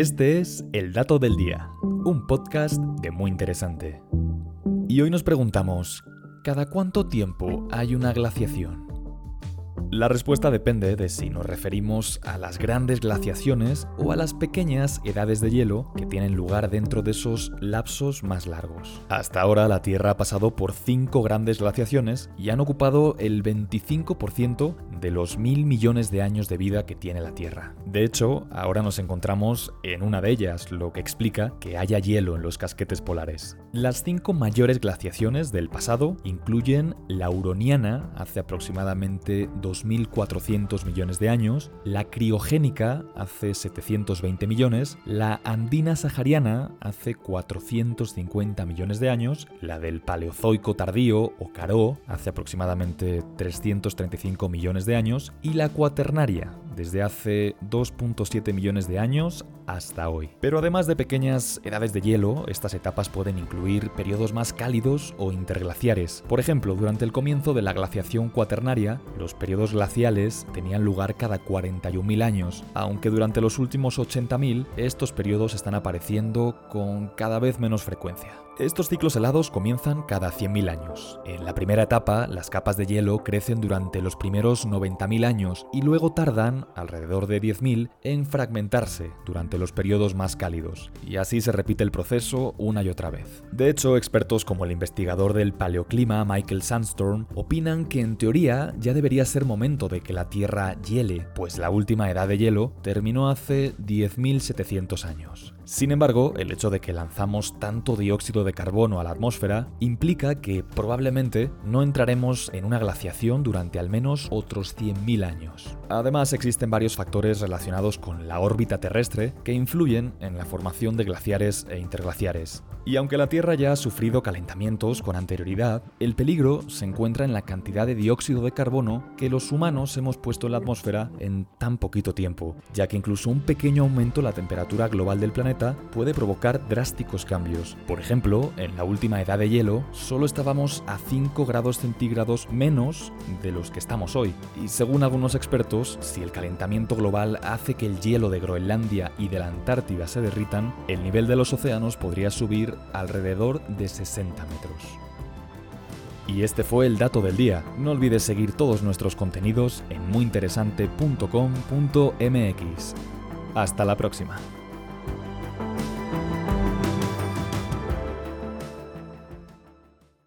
Este es El Dato del Día, un podcast de muy interesante. Y hoy nos preguntamos, ¿cada cuánto tiempo hay una glaciación? La respuesta depende de si nos referimos a las grandes glaciaciones o a las pequeñas edades de hielo que tienen lugar dentro de esos lapsos más largos. Hasta ahora la Tierra ha pasado por cinco grandes glaciaciones y han ocupado el 25% de los mil millones de años de vida que tiene la Tierra. De hecho, ahora nos encontramos en una de ellas, lo que explica que haya hielo en los casquetes polares. Las cinco mayores glaciaciones del pasado incluyen la Uroniana hace aproximadamente 2.400 millones de años, la Criogénica hace 720 millones, la Andina Sahariana hace 450 millones de años, la del Paleozoico tardío o Caró hace aproximadamente 335 millones de años y la cuaternaria, desde hace 2.7 millones de años hasta hoy. Pero además de pequeñas edades de hielo, estas etapas pueden incluir periodos más cálidos o interglaciares. Por ejemplo, durante el comienzo de la glaciación cuaternaria, los periodos glaciales tenían lugar cada 41.000 años, aunque durante los últimos 80.000 estos periodos están apareciendo con cada vez menos frecuencia. Estos ciclos helados comienzan cada 100.000 años. En la primera etapa, las capas de hielo crecen durante los primeros 90.000 años y luego tardan, alrededor de 10.000, en fragmentarse durante los periodos más cálidos. Y así se repite el proceso una y otra vez. De hecho, expertos como el investigador del paleoclima Michael Sandstorm opinan que en teoría ya debería ser momento de que la Tierra hiele, pues la última edad de hielo terminó hace 10.700 años. Sin embargo, el hecho de que lanzamos tanto dióxido de carbono a la atmósfera implica que probablemente no entraremos en una glaciación durante al menos otros 100.000 años. Además, existen varios factores relacionados con la órbita terrestre influyen en la formación de glaciares e interglaciares. Y aunque la Tierra ya ha sufrido calentamientos con anterioridad, el peligro se encuentra en la cantidad de dióxido de carbono que los humanos hemos puesto en la atmósfera en tan poquito tiempo, ya que incluso un pequeño aumento en la temperatura global del planeta puede provocar drásticos cambios. Por ejemplo, en la última edad de hielo solo estábamos a 5 grados centígrados menos de los que estamos hoy. Y según algunos expertos, si el calentamiento global hace que el hielo de Groenlandia y de la Antártida se derritan, el nivel de los océanos podría subir alrededor de 60 metros. Y este fue el dato del día. No olvides seguir todos nuestros contenidos en muyinteresante.com.mx. Hasta la próxima.